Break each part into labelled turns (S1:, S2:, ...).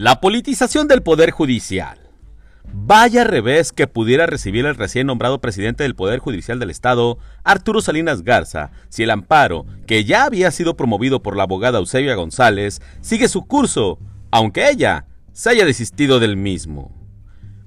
S1: La politización del Poder Judicial. Vaya revés que pudiera recibir el recién nombrado presidente del Poder Judicial del Estado, Arturo Salinas Garza, si el amparo, que ya había sido promovido por la abogada Eusebia González, sigue su curso, aunque ella se haya desistido del mismo.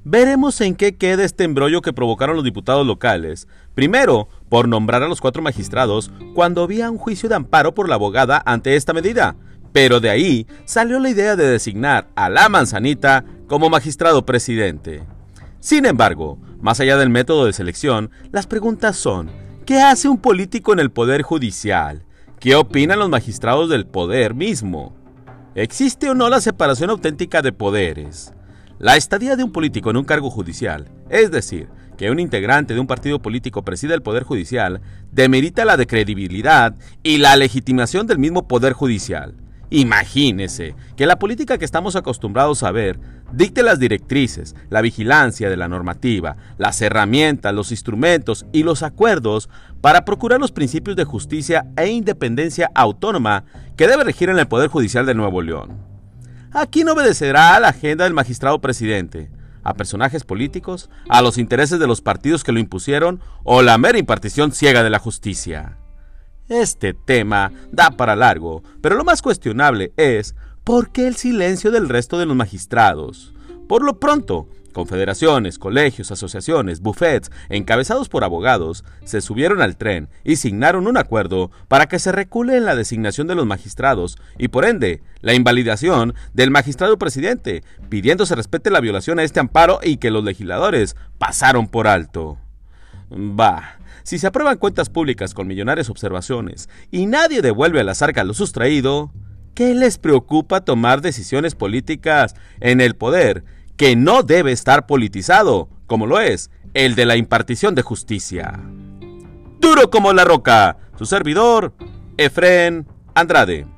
S1: Veremos en qué queda este embrollo que provocaron los diputados locales. Primero, por nombrar a los cuatro magistrados cuando había un juicio de amparo por la abogada ante esta medida. Pero de ahí salió la idea de designar a la manzanita como magistrado presidente. Sin embargo, más allá del método de selección, las preguntas son, ¿qué hace un político en el Poder Judicial? ¿Qué opinan los magistrados del poder mismo? ¿Existe o no la separación auténtica de poderes? La estadía de un político en un cargo judicial, es decir, que un integrante de un partido político presida el Poder Judicial, demerita la de credibilidad y la legitimación del mismo Poder Judicial. Imagínese que la política que estamos acostumbrados a ver dicte las directrices, la vigilancia de la normativa, las herramientas, los instrumentos y los acuerdos para procurar los principios de justicia e independencia autónoma que debe regir en el Poder Judicial de Nuevo León. Aquí no obedecerá a la agenda del magistrado presidente, a personajes políticos, a los intereses de los partidos que lo impusieron o la mera impartición ciega de la justicia. Este tema da para largo, pero lo más cuestionable es ¿por qué el silencio del resto de los magistrados? Por lo pronto, confederaciones, colegios, asociaciones, buffets, encabezados por abogados, se subieron al tren y signaron un acuerdo para que se recule en la designación de los magistrados y por ende la invalidación del magistrado presidente, pidiendo se respete la violación a este amparo y que los legisladores pasaron por alto. Bah, si se aprueban cuentas públicas con millonarias observaciones y nadie devuelve a las arcas lo sustraído, ¿qué les preocupa tomar decisiones políticas en el poder que no debe estar politizado, como lo es el de la impartición de justicia? Duro como la roca, su servidor, Efren Andrade.